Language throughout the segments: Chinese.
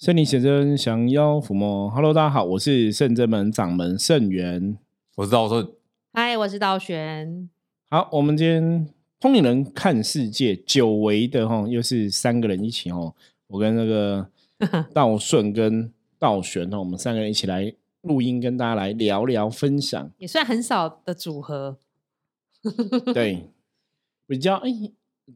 圣灵显真，降妖伏魔。Hello，大家好，我是圣真门掌门圣元。我是道，我说嗨，我是道玄。好，我们今天通灵人看世界，久违的哈，又是三个人一起哈。我跟那个 道顺跟道玄哈，我们三个人一起来录音，跟大家来聊聊分享。也算很少的组合，对，比较哎，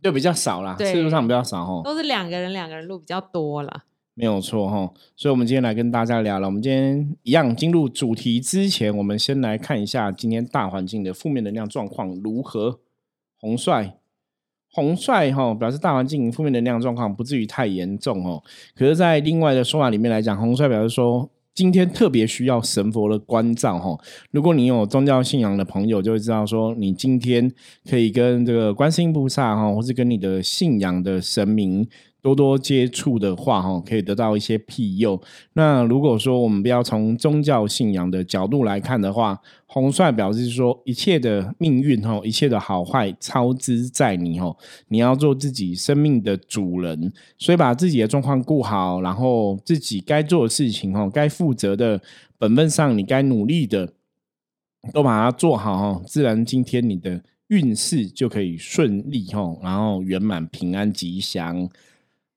对，比较少啦，对次数上比较少哈。都是两个人，两个人录比较多啦。没有错哈，所以，我们今天来跟大家聊了。我们今天一样进入主题之前，我们先来看一下今天大环境的负面能量状况如何。红帅，红帅哈，表示大环境负面能量状况不至于太严重哦。可是，在另外的说法里面来讲，红帅表示说，今天特别需要神佛的关照哈。如果你有宗教信仰的朋友，就会知道说，你今天可以跟这个观世音菩萨哈，或是跟你的信仰的神明。多多接触的话，哈，可以得到一些庇佑。那如果说我们不要从宗教信仰的角度来看的话，红帅表示说，一切的命运，哈，一切的好坏，操之在你，哈，你要做自己生命的主人，所以把自己的状况顾好，然后自己该做的事情，哈，该负责的本分上，你该努力的，都把它做好，哈，自然今天你的运势就可以顺利，哈，然后圆满、平安、吉祥。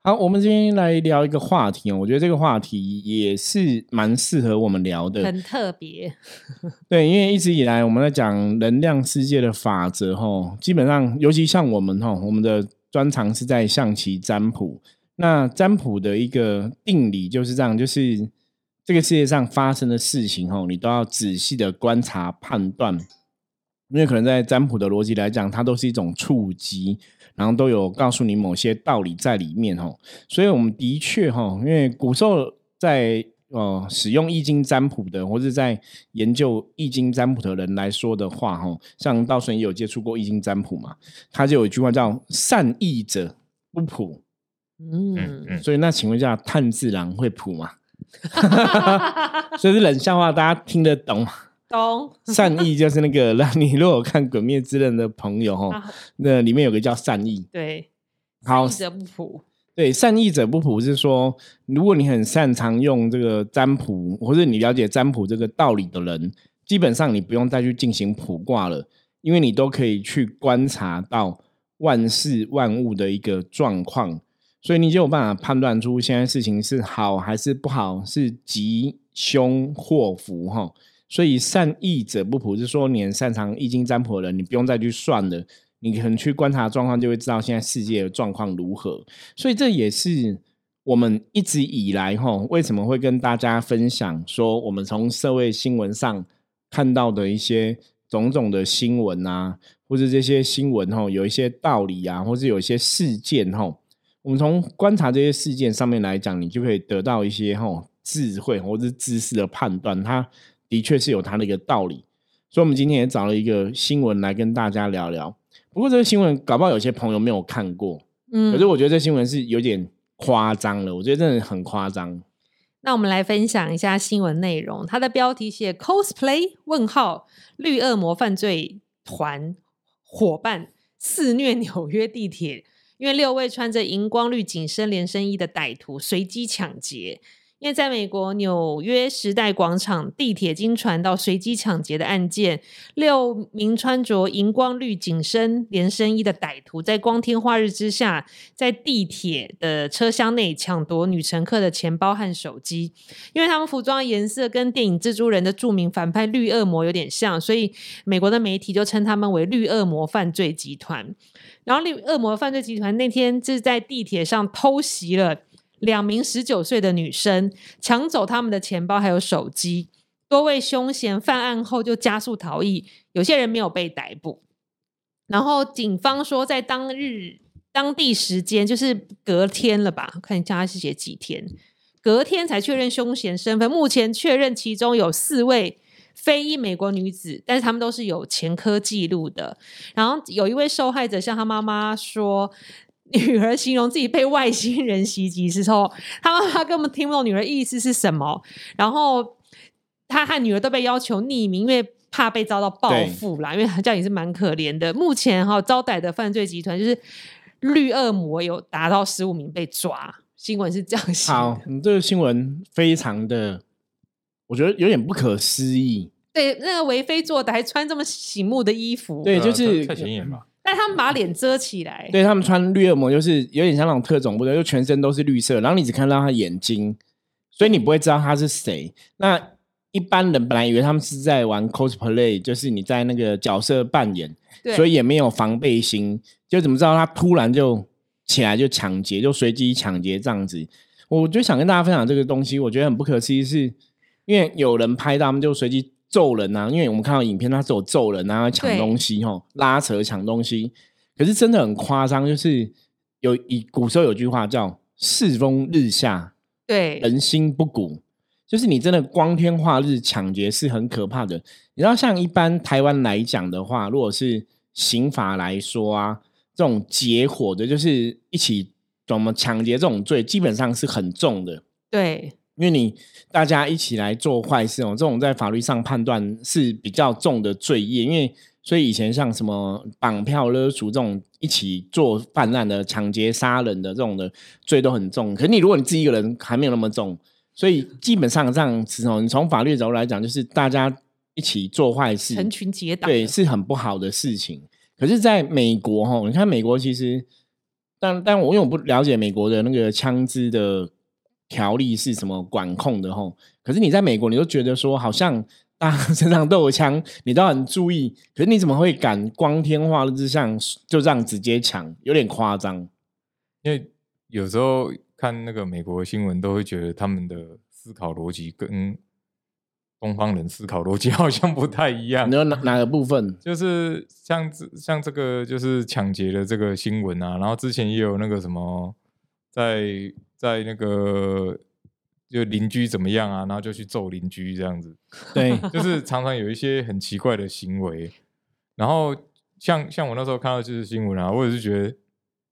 好，我们今天来聊一个话题哦。我觉得这个话题也是蛮适合我们聊的，很特别。对，因为一直以来我们在讲能量世界的法则，哈，基本上，尤其像我们哈，我们的专长是在象棋占卜。那占卜的一个定理就是这样，就是这个世界上发生的事情，哈，你都要仔细的观察判断，因为可能在占卜的逻辑来讲，它都是一种触及。然后都有告诉你某些道理在里面哦，所以我们的确哈，因为古时候在呃使用易经占卜的，或者在研究易经占卜的人来说的话哈，像道顺也有接触过易经占卜嘛，他就有一句话叫“善易者不卜”，嗯，所以那请问一下，炭治郎会卜吗？所以是冷笑话，大家听得懂吗？懂。善意就是那个，让你如果看《鬼灭之刃》的朋友哈，那里面有个叫善意，对，好者不普，对，善意者不普是说，如果你很擅长用这个占卜，或者你了解占卜这个道理的人，基本上你不用再去进行卜卦了，因为你都可以去观察到万事万物的一个状况，所以你就有办法判断出现在事情是好还是不好，是吉凶祸福哈。所以善易者不卜，是说你很擅长易经占卜的人，你不用再去算了，你可能去观察状况，就会知道现在世界的状况如何。所以这也是我们一直以来哈，为什么会跟大家分享说，我们从社会新闻上看到的一些种种的新闻啊，或者这些新闻哈，有一些道理啊，或者有一些事件哈，我们从观察这些事件上面来讲，你就可以得到一些哈智慧或者知识的判断，它。的确是有它的一个道理，所以我们今天也找了一个新闻来跟大家聊聊。不过这个新闻搞不好有些朋友没有看过，嗯，可是我觉得这新闻是有点夸张了，我觉得真的很夸张。那我们来分享一下新闻内容，它的标题写 “cosplay 问号绿恶魔犯罪团伙伴肆虐纽约地铁”，因为六位穿着荧光绿紧身连身衣的歹徒随机抢劫。因为在美国纽约时代广场地铁经传到随机抢劫的案件，六名穿着荧光绿紧身连身衣的歹徒在光天化日之下，在地铁的车厢内抢夺女乘客的钱包和手机。因为他们服装颜色跟电影《蜘蛛人》的著名反派绿恶魔有点像，所以美国的媒体就称他们为绿恶魔犯罪集团。然后绿恶魔犯罪集团那天就是在地铁上偷袭了。两名十九岁的女生抢走他们的钱包还有手机，多位凶嫌犯案后就加速逃逸，有些人没有被逮捕。然后警方说，在当日当地时间就是隔天了吧？看一下他是写几天，隔天才确认凶嫌身份。目前确认其中有四位非裔美国女子，但是他们都是有前科记录的。然后有一位受害者向他妈妈说。女儿形容自己被外星人袭击时候，他妈妈根本听不懂女儿意思是什么。然后他和女儿都被要求匿名，因为怕被遭到报复啦。因为这样也是蛮可怜的。目前哈招待的犯罪集团就是绿恶魔有达到十五名被抓。新闻是这样写好的。，你这个新闻非常的，我觉得有点不可思议。对，那个为非作歹，还穿这么醒目的衣服，对，就呃是太显眼吧？但他们把脸遮起来。对他们穿绿恶魔，就是有点像那种特种部队，就全身都是绿色，然后你只看到他眼睛，所以你不会知道他是谁。那一般人本来以为他们是在玩 cosplay，就是你在那个角色扮演，对，所以也没有防备心，就怎么知道他突然就起来就抢劫，就随机抢劫这样子？我就想跟大家分享这个东西，我觉得很不可思议是，因为有人拍到他们就随机揍人啊，因为我们看到影片，他是有揍人啊、抢对东西吼、拉扯抢东西，可是真的很夸张，就是有以古时候有句话叫“世风日下，对，人心不古”，就是你真的光天化日抢劫是很可怕的。你知道，像一般台湾来讲的话，如果是刑法来说啊，这种结伙的，就是一起怎么抢劫这种罪，基本上是很重的。对，因为你大家一起来做坏事哦，这种在法律上判断是比较重的罪业。因为所以以前像什么绑票勒赎这种一起做犯案的、抢劫杀人的这种的罪都很重。可是你如果你自己一个人还没有那么重，所以基本上这样子哦，你从法律角度来讲，就是大家一起做坏事，成群结党。对，是很不好的事情。可是，在美国哈，你看美国其实，但但我因为我不了解美国的那个枪支的条例是什么管控的吼。可是你在美国，你都觉得说好像大家 身上都有枪，你都很注意。可是你怎么会敢光天化日之下就这样直接抢？有点夸张。因为有时候看那个美国新闻，都会觉得他们的思考逻辑跟东方人思考逻辑好像不太一样你。说 哪哪个部分？就是像这像这个就是抢劫的这个新闻啊，然后之前也有那个什么，在在那个就邻居怎么样啊，然后就去揍邻居这样子，对，就是常常有一些很奇怪的行为。然后像像我那时候看到就是新闻啊，我也是觉得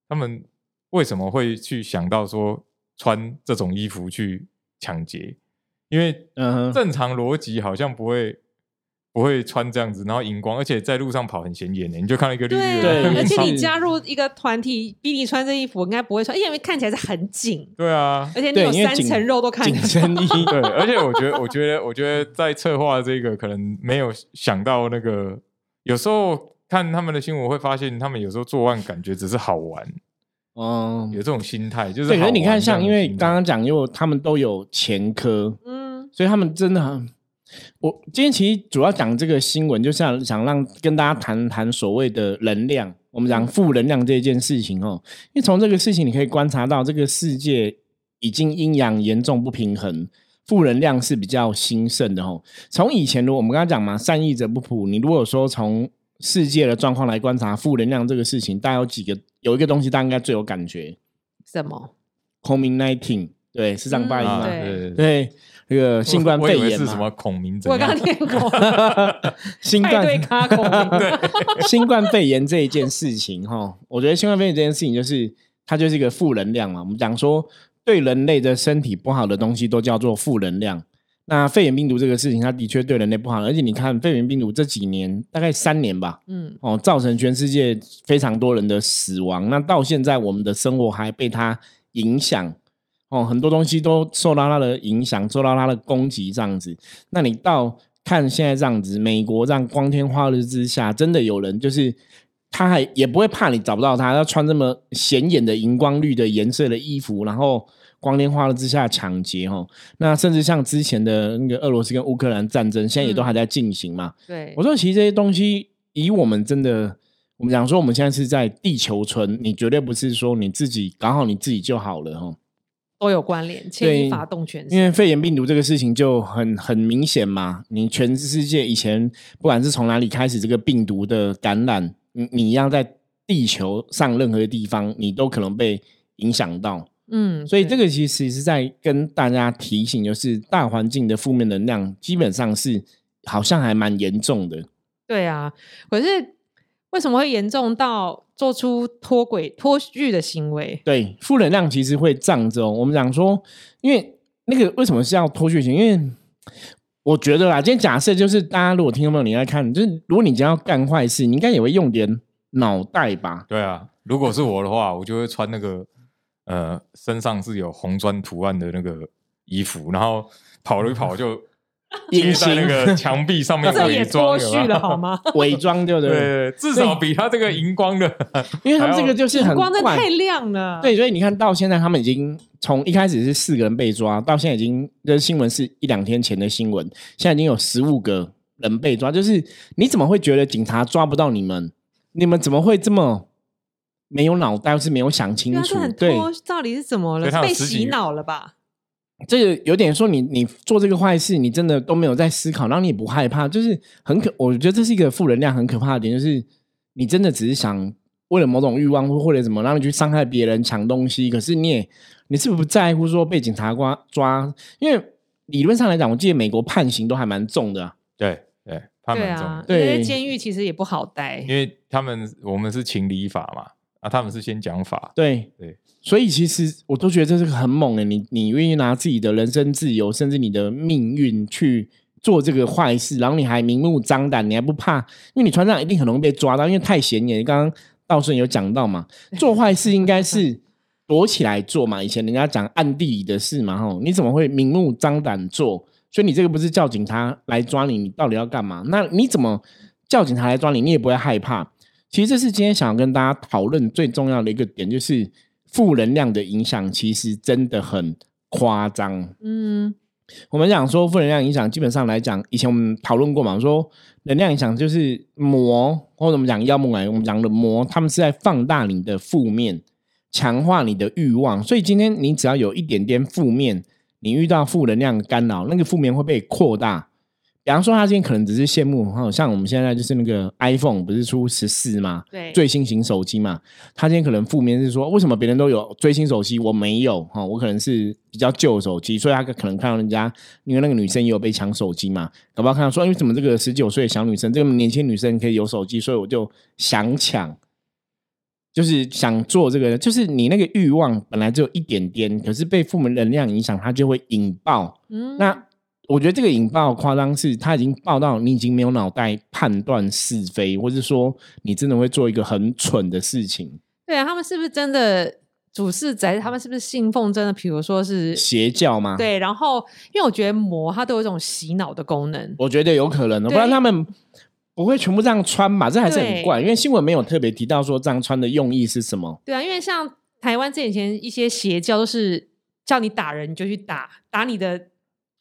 他们为什么会去想到说穿这种衣服去抢劫？因为嗯哼，正常逻辑好像不会不会穿这样子，然后荧光，而且在路上跑很显眼的，你就看到一个绿绿的对，而且你加入一个团体，逼你穿这衣服，应该不会穿，因为看起来是很紧，对啊，而且你有三层肉都看。身衣，对，而且我觉得，我觉得，我觉得在策划这个可能没有想到那个，有时候看他们的新闻会发现，他们有时候作案感觉只是好玩，嗯有，这种心态，就是对。可是你看，像因为刚刚讲，因为他们都有前科，嗯，所以他们真的很。我今天其实主要讲这个新闻，就是想想让跟大家谈谈所谓的能量。我们讲负能量这件事情哦，因为从这个事情你可以观察到，这个世界已经阴阳严重不平衡，负能量是比较兴盛的哦。从以前，如果我们刚刚讲嘛，善意者不普，你如果说从世界的状况来观察负能量这个事情，大家有几个有一个东西，大家应该最有感觉什么？，COVID nineteen，对，是这样发音啊，吗？对对对对，对，这个新冠肺炎是什么孔明怎我刚样刚？念 过新派对冠卡孔，新冠肺炎这一件事情哈，我觉得新冠肺炎这件事情就是它就是一个负能量嘛。我们讲说对人类的身体不好的东西都叫做负能量。那肺炎病毒这个事情，它的确对人类不好，而且你看肺炎病毒这几年大概三年吧，嗯，哦，造成全世界非常多人的死亡。那到现在，我们的生活还被它影响，哦，很多东西都受到它的影响，受到它的攻击，这样子。那你到看现在这样子，美国这样光天化日之下，真的有人就是他还也不会怕你找不到他，要穿这么显眼的荧光绿的颜色的衣服，然后。光天化日之下抢劫哦，那甚至像之前的那个俄罗斯跟乌克兰战争，现在也都还在进行嘛。对我，说，其实这些东西，以我们真的，我们讲说，我们现在是在地球村，你绝对不是说你自己搞好你自己就好了哈。都有关联，牵一发动全身。因为肺炎病毒这个事情就很很明显嘛，你全世界以前不管是从哪里开始这个病毒的感染，你你要在地球上任何地方，你都可能被影响到。嗯，所以这个个其实是在跟大家提醒，就是大环境的负面能量基本上是好像还蛮严重的。对啊，可是为什么会严重到做出脱轨脱序的行为？对，负能量其实会胀着、哦。我们讲说，因为那个为什么是要脱序型？因为我觉得啦，今天假设就是大家如果听众朋友你在看，就是如果你今天要干坏事，你应该也会用点脑袋吧？对啊，如果是我的话，我就会穿那个呃身上是有红砖图案的那个衣服，然后跑了一跑就隐 贴在那形个 墙壁上面这也伪装脱序了好？吗？伪装，对不有没有对？对，至少比他这个荧光的，因为他们这个就是很光真的太亮了。对，所以你看到现在，他们已经从一开始是四个人被抓，到现在已经这新闻是一两天前的新闻，现在已经有十五个人被抓。就是你怎么会觉得警察抓不到你们？你们怎么会这么没有脑袋，或是没有想清楚对，到底是怎么了？被洗脑了吧？这个有点说你你做这个坏事，你真的都没有在思考，然后你也不害怕，就是很可，我觉得这是一个负能量很可怕的点，就是你真的只是想为了某种欲望或或者什么，让你去伤害别人、抢东西，可是你也你是不是不在乎说被警察抓抓？因为理论上来讲，我记得美国判刑都还蛮重的啊、对对，他对蛮重的，，啊因为对监狱其实也不好待因。为他们我们是情理法嘛，啊，他们是先讲法，对对，所以其实我都觉得这是个很猛的，你你愿意拿自己的人生自由，甚至你的命运去做这个坏事，然后你还明目张胆，你还不怕？因为你船上一定很容易被抓到，因为太显眼。刚刚道顺有讲到嘛，做坏事应该是躲起来做嘛，以前人家讲暗地里的事嘛，吼，你怎么会明目张胆做？所以你这个不是叫警察来抓你，你到底要干嘛？那你怎么叫警察来抓你，你也不会害怕？其实这是今天想要跟大家讨论最重要的一个点，就是负能量的影响其实真的很夸张。嗯，我们讲说负能量影响，基本上来讲，以前我们讨论过嘛，说能量影响就是魔，或者我们讲妖魔来，我们讲的魔，他们是在放大你的负面，强化你的欲望。所以今天你只要有一点点负面，你遇到负能量的干扰，那个负面会被扩大。比方说，他今天可能只是羡慕，哈，像我们现在就是那个 iPhone 不是出十四嘛？对，最新型手机嘛，他今天可能负面是说，为什么别人都有最新手机，我没有哈？我可能是比较旧手机，所以他可能看到人家，因为那个女生也有被抢手机嘛，搞不好看到说，哎，为什么这个十九岁的小女生，这个年轻女生可以有手机，所以我就想抢，就是想做这个，就是你那个欲望本来只有一点点，可是被负面能量影响，它就会引爆。嗯，那我觉得这个引爆夸张是，他已经爆到你已经没有脑袋判断是非，或是说你真的会做一个很蠢的事情，对啊，他们是不是真的主事宅？他们是不是信奉真的？比如说是邪教吗？，对，然后因为我觉得魔它都有一种洗脑的功能。我觉得有可能的，不然他们不会全部这样穿吧？这还是很对怪，因为新闻没有特别提到说这样穿的用意是什么。对啊，因为像台湾这以前一些邪教都是叫你打人你就去打，打你的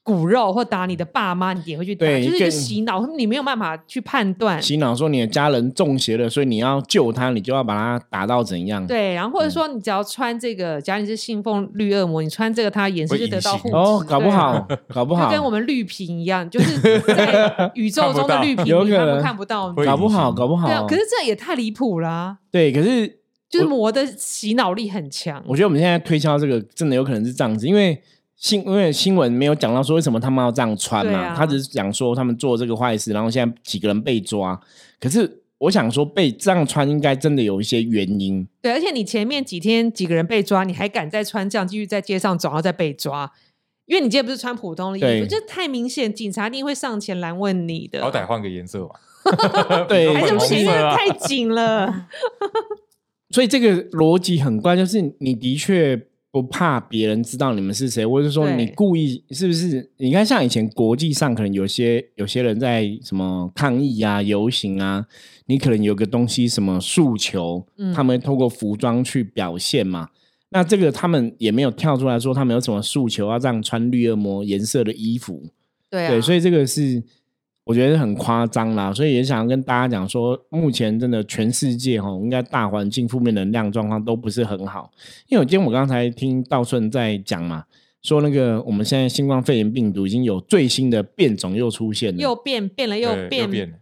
骨肉或打你的爸妈，你也会去打，就是一个洗脑，你没有办法去判断。洗脑说你的家人中邪了，所以你要救他，你就要把他打到怎样？对，然后或者嗯说你只要穿这个，假如你是信奉绿恶魔，你穿这个，他眼神就得到护体哦，搞不好，搞不好，就跟我们绿屏一样，就是在宇宙中的绿屏，有你看不可能看不到？搞不好，搞不好。对啊，可是这也太离谱啦！对，可是就是魔的洗脑力很强。我觉得我们现在推销这个真的有可能是这样子，因为新因为新闻没有讲到说为什么他们要这样穿嘛，他只是讲说他们做这个坏事，然后现在几个人被抓。可是我想说，被这样穿应该真的有一些原因。对，而且你前面几天几个人被抓，你还敢再穿这样继续在街上走，然后再被抓，因为你今天不是穿普通的衣服，这太明显，警察一定会上前拦问你的。好歹换个颜色吧。对还是不行，粉红色啊太紧了。所以这个逻辑很怪，就是你的确不怕别人知道你们是谁，或者说你故意是不是？你看，像以前国际上可能有些有些人在什么抗议啊、游行啊，你可能有个东西什么诉求，嗯他们会透过服装去表现嘛。那这个他们也没有跳出来说他们有什么诉求要这样穿绿恶魔颜色的衣服，对啊，对，所以这个是我觉得很夸张啦，所以也想要跟大家讲说，目前真的全世界哈，应该大环境负面能量状况都不是很好。因为我今天我刚才听道顺在讲嘛，说那个我们现在新冠肺炎病毒已经有最新的变种又出现了，又变变了又变，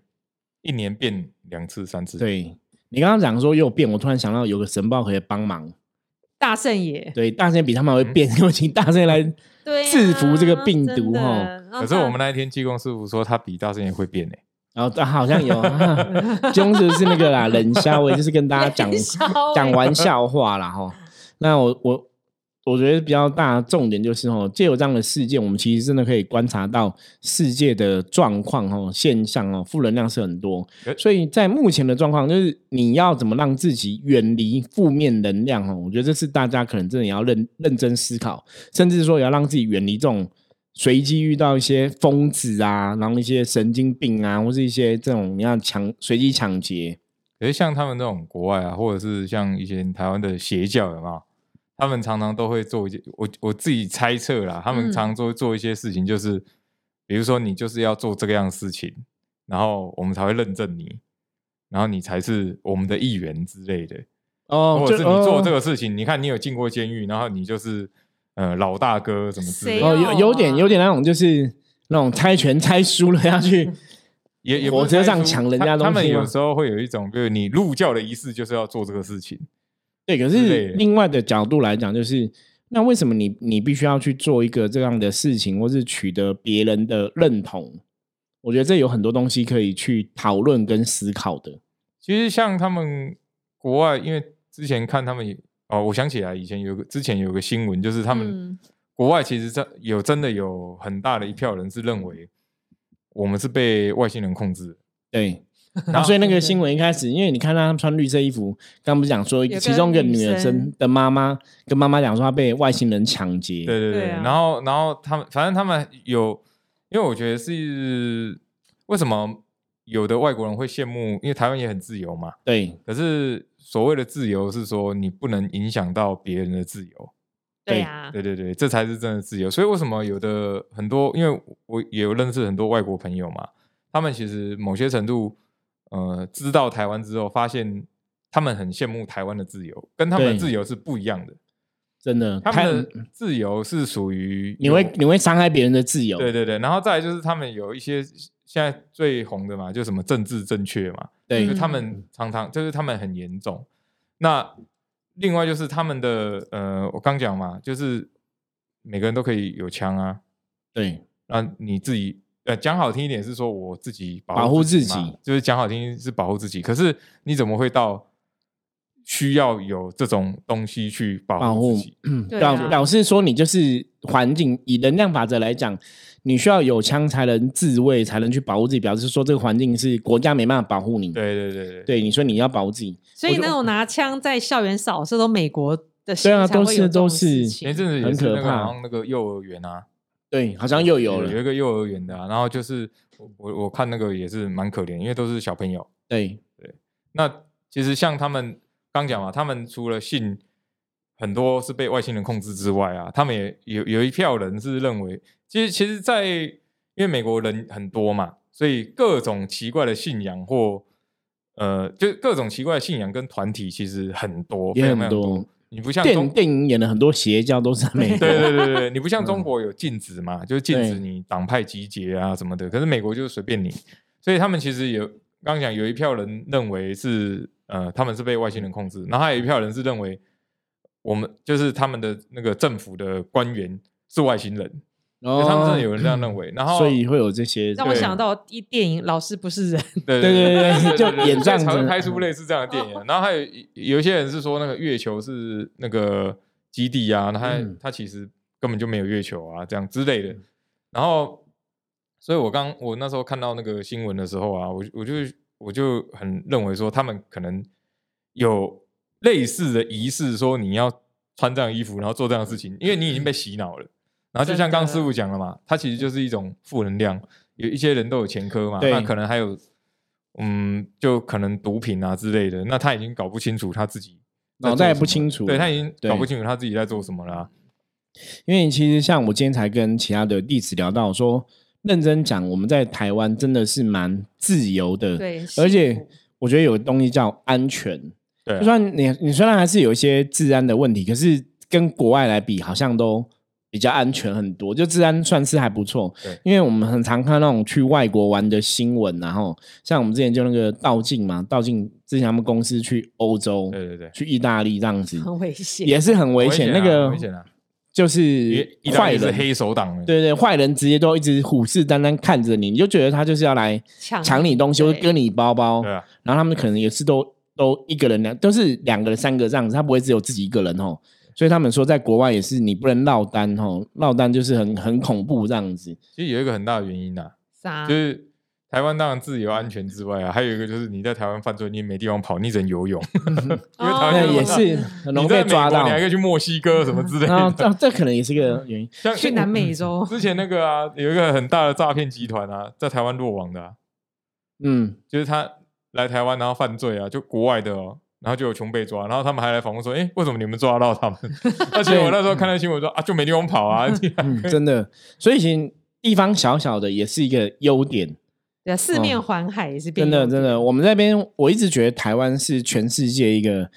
一年变两次三次。，对你刚刚讲说又变，我突然想到有个神报可以帮忙，大圣爷，对，大圣比他们还会变，我请大圣来制服这个病毒真的。齁然后他可是我们那一天济公师傅说他比大圣也会变呢。然后啊，好像有，中是是那个啦，冷笑话，就是跟大家讲 讲玩笑话啦哈。那我我我觉得比较大的重点就是哦，借由这样的事件，我们其实真的可以观察到世界的状况哦、现象哦，负能量是很多。所以在目前的状况，就是你要怎么让自己远离负面能量哦，我觉得这是大家可能真的也要认认真思考，甚至说也要让自己远离这种随机遇到一些疯子啊，然后一些神经病啊，或是一些这种你要抢随机抢劫。可是像他们那种国外啊，或者是像一些台湾的邪教，有没有？他们常常都会做一件，我我自己猜测啦，他们嗯常常做做一些事情，就是、比如说你就是要做这个样的事情，然后我们才会认证你，然后你才是我们的议员之类的，哦或者是你做这个。事情，你看你有进过监狱，然后你就是呃老大哥什么之类的，哦，有有啊点有点那种，就是那种猜拳猜输了要去 也也火车上抢人家他他们东西吗有时候会有一种，就是你入教的仪式就是要做这个事情。对。可是另外的角度来讲，就是那为什么你你必须要去做一个这样的事情，或是取得别人的认同？我觉得这有很多东西可以去讨论跟思考的。其实像他们国外，因为之前看他们也哦，我想起来以前有个之前有个新闻，就是他们嗯国外其实真有真的有很大的一票人是认为我们是被外星人控制的。对，然后所以那个新闻一开始，因为你看他们穿绿色衣服，刚不是讲说其中一个女生生的妈妈跟妈妈讲说她被外星人抢劫，对对对，然后然后他们反正他们有，因为我觉得是为什么有的外国人会羡慕，因为台湾也很自由嘛，对。可是所谓的自由是说你不能影响到别人的自由。对呀，对。对对，这才是真的自由。所以为什么有的很多，因为我也有认识很多外国朋友嘛，他们其实某些程度，呃，知道台湾之后，发现他们很羡慕台湾的自由，跟他们的自由是不一样的。真的，他们的自由是属于你会你会伤害别人的自由，对对对，然后再来就是他们有一些现在最红的嘛，就什么政治正确嘛，对就他嗯们常常就是他们很严重。那另外就是他们的呃，我刚讲嘛，就是每个人都可以有枪啊，对那你自己呃讲好听一点是说我自己保护自自己就是讲好听是保护自己。可是你怎么会到需要有这种东西去保保护护自己？表表示说你就是环境，以能量法则来讲，你需要有枪才能自卫，才能去保护自己，表示说这个环境是国家没办法保护你。对对对对对，你说你要保护自己，所以那种拿枪在校园扫射都美国的对啊都是都是前一阵子也很是那个可怕好像那个幼儿园啊，对，好像又有了，有一个幼儿园的、啊，然后就是我我我看那个也是蛮可怜，因为都是小朋友。对那其实像他们刚讲嘛，他们除了信很多是被外星人控制之外啊，他们也有有一票人是认为，其实其实，在因为美国人很多嘛，所以各种奇怪的信仰或呃，就各种奇怪的信仰跟团体其实很多，也很多多。你不像电中电影演的很多邪教都是在美国，对对对对，你不像嗯中国有禁止嘛，就是禁止你党派集结啊什么的。可是美国就是随便你，所以他们其实有刚刚讲有一票人认为是呃他们是被外星人控制，然后还有一票人是认为我们就是他们的那个政府的官员是外星人，哦就他们真的有人这样认为。然后所以会有这些，让我想到一电影《老师不是人》，对对对对对就演这样才会子拍出类似这样的电影啊。然后还有有一些人是说那个月球是那个基地啊，那他嗯他其实根本就没有月球啊，这样之类的。然后，所以我刚我那时候看到那个新闻的时候啊，我我就我就很认为说他们可能有类似的仪式，说你要穿这样衣服，然后做这样的事情，因为你已经被洗脑了。然后就像刚刚师傅讲了嘛，它其实就是一种负能量。有一些人都有前科嘛，对那可能还有，嗯，就可能毒品啊之类的。那他已经搞不清楚他自己在脑袋也不清楚对他已经搞不清楚他自己在做什么了啊、因为其实像我今天才跟其他的弟子聊到说，认真讲，我们在台湾真的是蛮自由的，对，而且我觉得有个东西叫安全。对啊就算你你虽然还是有一些治安的问题，可是跟国外来比，好像都比较安全很多，就治安算是还不错对。因为我们很常看那种去外国玩的新闻，然后像我们之前就那个道静嘛，道静之前他们公司去欧洲，对对对，去意大利这样子，很危险，也是很危险。啊那个危险啊，就是坏人，黑手党的，对对，坏人直接都一直虎视眈眈看着你，你就觉得他就是要来抢抢你东西，或者割你包包。对啊，然后他们可能也是都都一个人两都是两个人三个这样子，他不会只有自己一个人哦。所以他们说在国外也是你不能落单哦，落单就是很很恐怖这样子。其实有一个很大的原因呐、啥？就是台湾当然自由安全之外啊，还有一个就是你在台湾犯罪，你也没地方跑，你只能游泳，因为台哦也是是很容易你在美被抓到。国你，还可以去墨西哥什么之类的。这这可能也是个原因。像去南美洲，之前那个啊，有一个很大的诈骗集团啊，在台湾落网的、啊，嗯，就是他来台湾然后犯罪啊，就国外的哦，然后就有穷被抓，然后他们还来访问说，哎，为什么你们抓到他们？而且我那时候看到新闻说啊，就没地方跑啊，嗯，真的，所以其实地方小小的也是一个优点，对啊，四面环海也是变真的真的。我们那边我一直觉得台湾是全世界一个，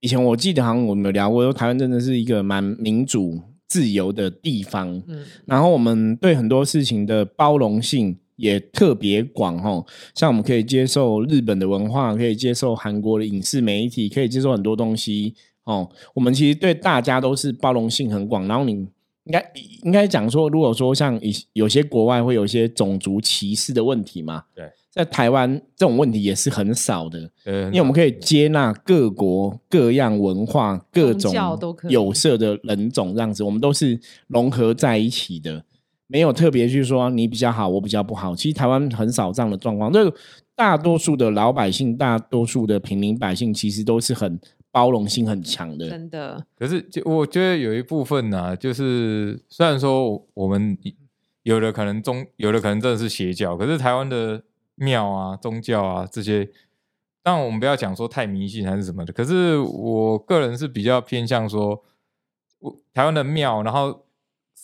以前我记得好像我们有聊过，说台湾真的是一个蛮民主自由的地方，嗯，然后我们对很多事情的包容性也特别广哦，像我们可以接受日本的文化，可以接受韩国的影视媒体，可以接受很多东西哦。我们其实对大家都是包容性很广。然后你应该应该讲说，如果说像一有些国外会有一些种族歧视的问题嘛，对，在台湾这种问题也是很少的。呃，因为我们可以接纳各国各样文化、各种有色的人种，这样子，我们都是融合在一起的，没有特别去说你比较好，我比较不好。其实台湾很少这样的状况，这大多数的老百姓、大多数的平民百姓，其实都是很包容性很强的。真的，可是就我觉得有一部分呢、就是虽然说我们有的可能宗，有的可能真的是邪教，可是台湾的庙啊、宗教啊这些，当然我们不要讲说太迷信还是什么的，可是我个人是比较偏向说，我台湾的庙，然后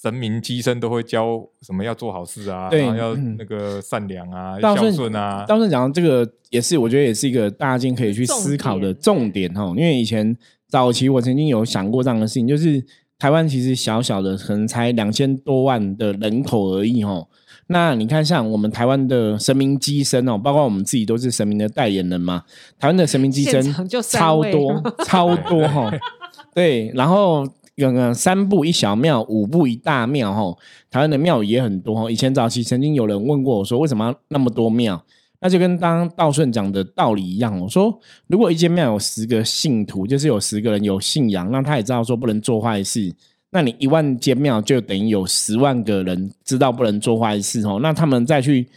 神明机身都会教什么要做好事啊，对然后要嗯那个善良啊、孝道顺顺啊，道顺讲这个也是，我觉得也是一个大家今天可以去思考的重点哈。因为以前早期我曾经有想过这样的事情，就是台湾其实小小的，可能才两千多万的人口而已哦。那你看，像我们台湾的神明机身哦，包括我们自己都是神明的代言人嘛。台湾的神明机身就超多超多哈，对，然后刚刚三步一小庙，五步一大庙吼。台湾的庙也很多。以前早期曾经有人问过我说，为什么那么多庙？那就跟刚刚道顺讲的道理一样。我说，如果一间庙有十个信徒，就是有十个人有信仰，那他也知道说不能做坏事。那你一万间庙就等于有十万个人知道不能做坏事哦，那他们再去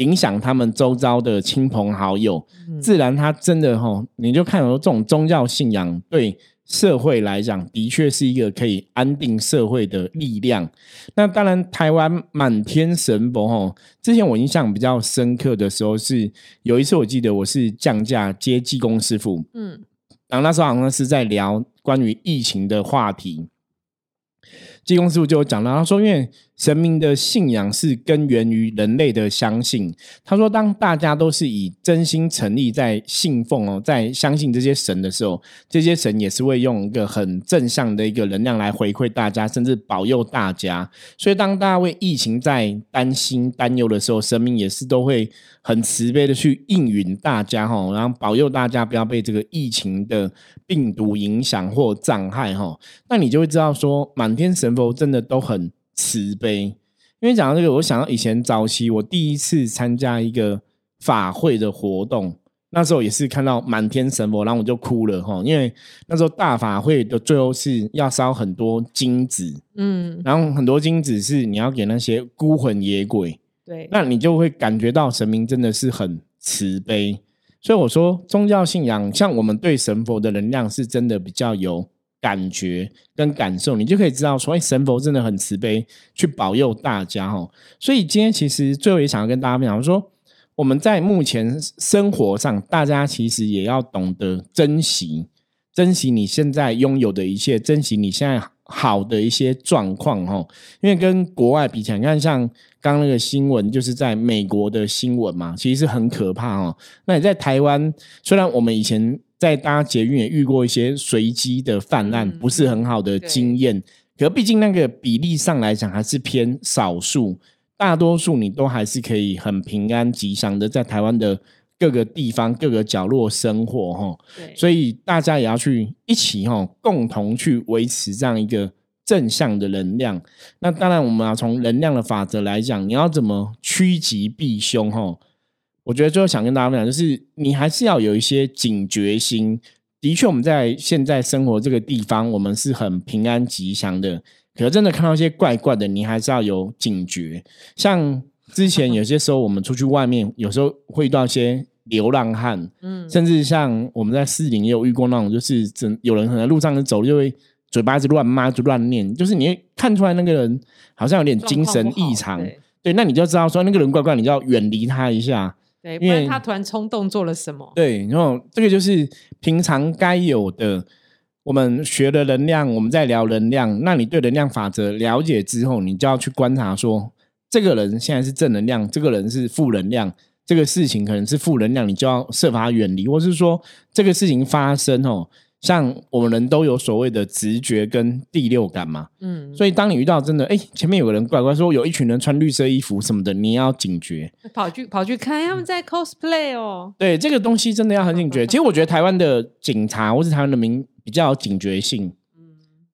影响他们周遭的亲朋好友，自然他真的哈，你就看到这种宗教信仰对社会来讲，的确是一个可以安定社会的力量。那当然，台湾满天神佛哈，之前我印象比较深刻的时候是有一次，我记得我是降价接济公师傅，嗯，然后那时候好像是在聊关于疫情的话题。济公师傅就有讲到，他说，因为神明的信仰是根源于人类的相信。他说，当大家都是以真心诚意在信奉哦，在相信这些神的时候，这些神也是会用一个很正向的一个能量来回馈大家，甚至保佑大家。所以，当大家为疫情在担心、担忧的时候，神明也是都会很慈悲的去应允大家哈，然后保佑大家不要被这个疫情的病毒影响或障害哈。那你就会知道说，满天神佛真的都很慈悲。因为讲到这个，我想到以前早期我第一次参加一个法会的活动，那时候也是看到满天神佛，然后我就哭了哈。因为那时候大法会的最后是要烧很多金子，嗯，然后很多金子是你要给那些孤魂野鬼，对，那你就会感觉到神明真的是很慈悲。所以我说，宗教信仰像我们对神佛的能量是真的比较有感觉跟感受，你就可以知道说，哎，神佛真的很慈悲，去保佑大家哈。所以今天其实最后也想要跟大家分享说，我们在目前生活上，大家其实也要懂得珍惜，珍惜你现在拥有的一切，珍惜你现在好的一些状况哈。因为跟国外比起来，你看像刚刚那个新闻，就是在美国的新闻嘛，其实是很可怕哦。那你在台湾，虽然我们以前在搭捷运也遇过一些随机的泛滥，嗯不是很好的经验，可毕竟那个比例上来讲还是偏少数，大多数你都还是可以很平安吉祥的在台湾的各个地方、各个角落生活哈。所以大家也要去一起哈、共同去维持这样一个正向的能量。那当然，我们要从能量的法则来讲，你要怎么趋吉避凶哈、我觉得最后想跟大家分享，就是你还是要有一些警觉心，的确我们在现在生活这个地方，我们是很平安吉祥的。可是真的看到一些怪怪的，你还是要有警觉。像之前有些时候我们出去外面，有时候会遇到一些流浪汉，嗯，甚至像我们在市里也有遇过那种，就是真有人可能路上走就会嘴巴一直乱骂，就乱念，就是你会看出来那个人好像有点精神异常。对对，那你就知道说那个人怪怪，你就要远离他一下。对，不然他突然冲动做了什么？对，然后这个就是平常该有的。我们学的能量，我们在聊能量。那你对能量法则了解之后，你就要去观察说，这个人现在是正能量，这个人是负能量，这个事情可能是负能量，你就要设法远离，或是说这个事情发生哦，像我们人都有所谓的直觉跟第六感嘛，嗯，所以当你遇到真的，哎，前面有个人怪怪说有一群人穿绿色衣服什么的，你要警觉。跑去跑去看他们在 cosplay 哦。对这个东西真的要很警觉。其实我觉得台湾的警察或是台湾的民比较有警觉性。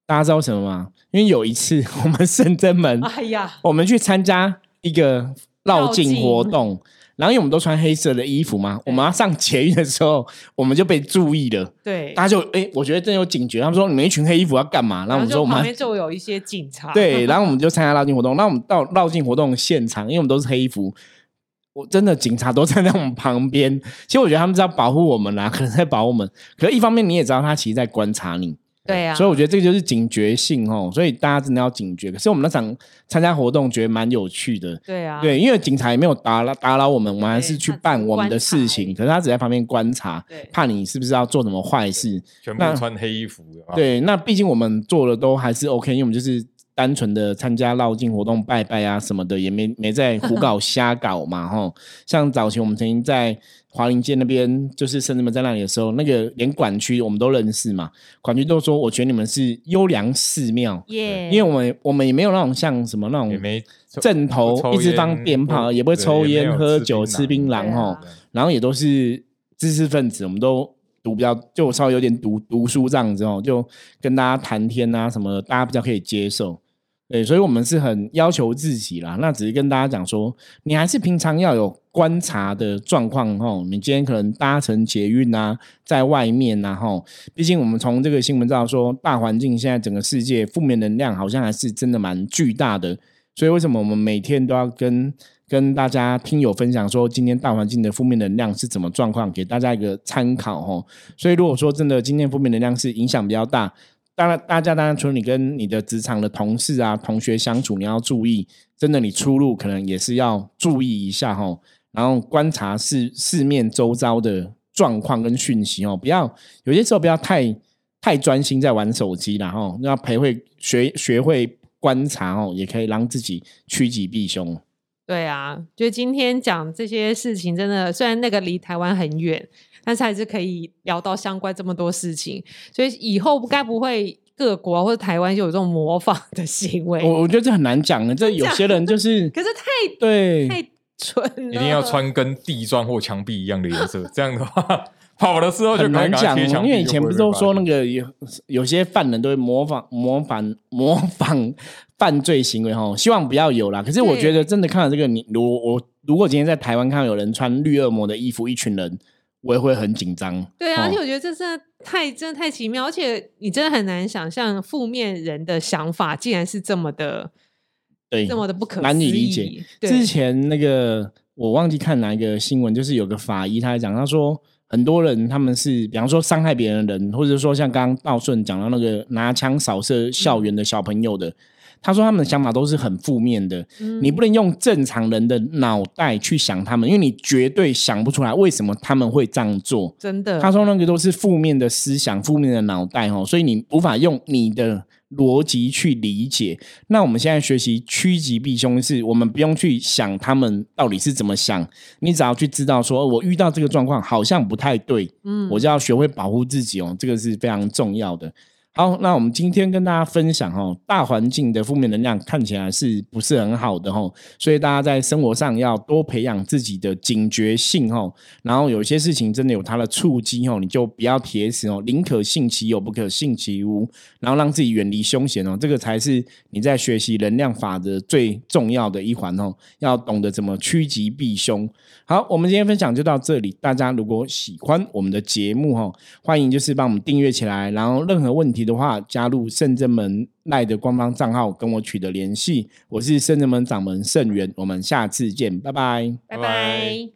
大家知道什么吗？因为有一次 我们深圳门，哎呀，我们去参加一个绕境活动，然后因为我们都穿黑色的衣服嘛，我们要上捷运的时候，我们就被注意了。对，大家就哎，我觉得真有警觉。他们说你们一群黑衣服要干嘛？然后我们说我们旁边就有一些警察，对，然后我们就参加绕境活动。那我们到绕境活动现场，因为我们都是黑衣服，我真的警察都站在我们旁边。其实我觉得他们是要保护我们啦，可能在保护我们。可是一方面你也知道，他其实在观察你，对啊，所以我觉得这个就是警觉性哦。所以大家真的要警觉。可是我们那场参加活动，觉得蛮有趣的。对啊，对，因为警察也没有打扰打扰我们，我们还是去办我们的事情。可是他只在旁边观察对，怕你是不是要做什么坏事。全部穿黑衣服，对，那毕竟我们做的都还是 OK，因为我们就是单纯的参加绕境活动、拜拜啊什么的，也没没在胡搞瞎搞嘛，吼。像早前我们曾经在华林街那边，就是圣人们在那里的时候，那个连管区我们都认识嘛，管区都说，我觉得你们是优良寺庙，耶，因为我们我们也没有那种像什么那种也没阵头一直放鞭炮，也不会抽烟、喝酒、吃槟榔，吼。然后也都是知识分子，我们都读比较，就稍微有点读读书这样子哦，就跟大家谈天啊什么的，大家比较可以接受。对，所以我们是很要求自己啦。那只是跟大家讲说，你还是平常要有观察的状况哦。你今天可能搭乘捷运啊，在外面啊，吼，毕竟我们从这个新闻知道说，大环境现在整个世界负面能量好像还是真的蛮巨大的。所以为什么我们每天都要跟跟大家听友分享说，今天大环境的负面能量是怎么状况，给大家一个参考哦。所以如果说真的今天负面能量是影响比较大，当然大家当然除了你跟你的职场的同事啊、同学相处，你要注意，真的你出入可能也是要注意一下哈。然后观察四四面周遭的状况跟讯息哦，不要有些时候不要太太专心在玩手机然后要培会学学会观察哦，也可以让自己趋吉避凶。对啊，就今天讲这些事情，真的虽然那个离台湾很远，但是还是可以聊到相关这么多事情，所以以后该不会各国或者台湾就有这种模仿的行为？我我觉得这很难讲的，这有些人就是可是太对太蠢了，一定要穿跟地砖或墙壁一样的颜色，这样的话跑的时候就很难讲，因为以前不是都说那个个有有些犯人都会模仿模仿模仿犯罪行为哈，希望不要有啦。可是我觉得真的看到这个，你如我如果今天在台湾看到有人穿绿恶魔的衣服，一群人，我也会很紧张。对啊，哦而且我觉得这真的太真的太奇妙，而且你真的很难想象负面人的想法竟然是这么的对，这么的不可难以思议理解。对之前那个我忘记看哪一个新闻，就是有个法医他在讲，他说很多人他们是，比方说伤害别人的人，或者说像刚刚道顺讲到那个拿枪扫射校园的小朋友的，他说他们的想法都是很负面的。嗯你不能用正常人的脑袋去想他们，因为你绝对想不出来为什么他们会这样做。真的，他说那个都是负面的思想、负面的脑袋哦，所以你无法用你的逻辑去理解。那我们现在学习趋吉避凶，是我们不用去想他们到底是怎么想，你只要去知道说，我遇到这个状况好像不太对，嗯我就要学会保护自己哦，这个是非常重要的。好，那我们今天跟大家分享哦，大环境的负面能量看起来是不是很好的哦？所以大家在生活上要多培养自己的警觉性哦。然后有些事情真的有它的触机哦，你就不要铁死哦，宁可信其有，不可信其无。然后让自己远离凶险哦，这个才是你在学习能量法的最重要的一环哦。要懂得怎么趋吉避凶。好，我们今天分享就到这里。大家如果喜欢我们的节目哦，欢迎就是帮我们订阅起来。然后任何问题的话，加入圣正门赖的官方账号跟我取得联系。我是圣正门掌门圣元，我们下次见，拜拜。拜拜拜拜。